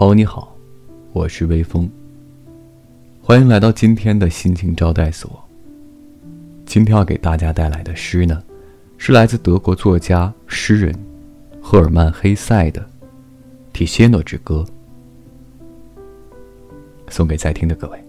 朋友你好，我是微风。欢迎来到今天的心情招待所。今天要给大家带来的诗呢，是来自德国作家、诗人赫尔曼·黑塞的《提歇诺之歌》，送给在听的各位。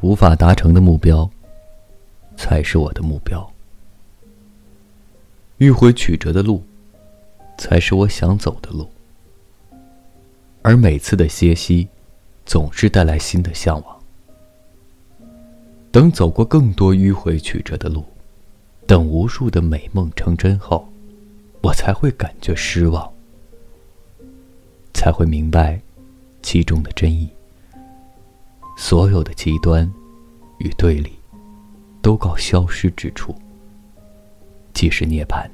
无法达成的目标，才是我的目标。迂回曲折的路，才是我想走的路。而每次的歇息，总是带来新的向往。等走过更多迂回曲折的路，等无数的美梦成真后，我才会感觉失望，才会明白其中的真意。所有的极端与对立，都告消失之处，即是涅槃。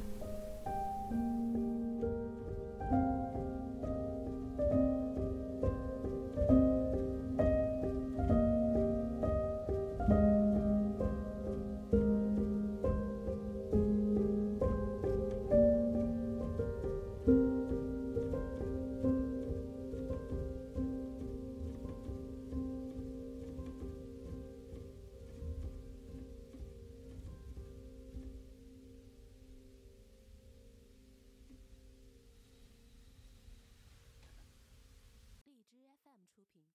出品。